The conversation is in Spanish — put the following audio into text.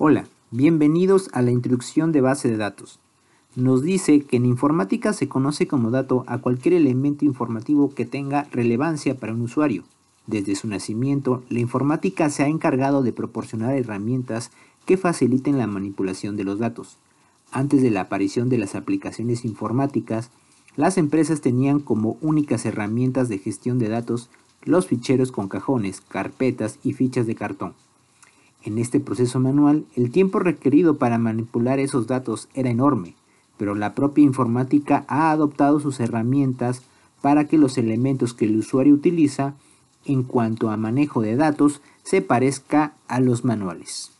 Hola, bienvenidos a la introducción de base de datos. Nos dice que en informática se conoce como dato a cualquier elemento informativo que tenga relevancia para un usuario. Desde su nacimiento, la informática se ha encargado de proporcionar herramientas que faciliten la manipulación de los datos. Antes de la aparición de las aplicaciones informáticas, las empresas tenían como únicas herramientas de gestión de datos los ficheros con cajones, carpetas y fichas de cartón. En este proceso manual, el tiempo requerido para manipular esos datos era enorme, pero la propia informática ha adoptado sus herramientas para que los elementos que el usuario utiliza en cuanto a manejo de datos se parezca a los manuales.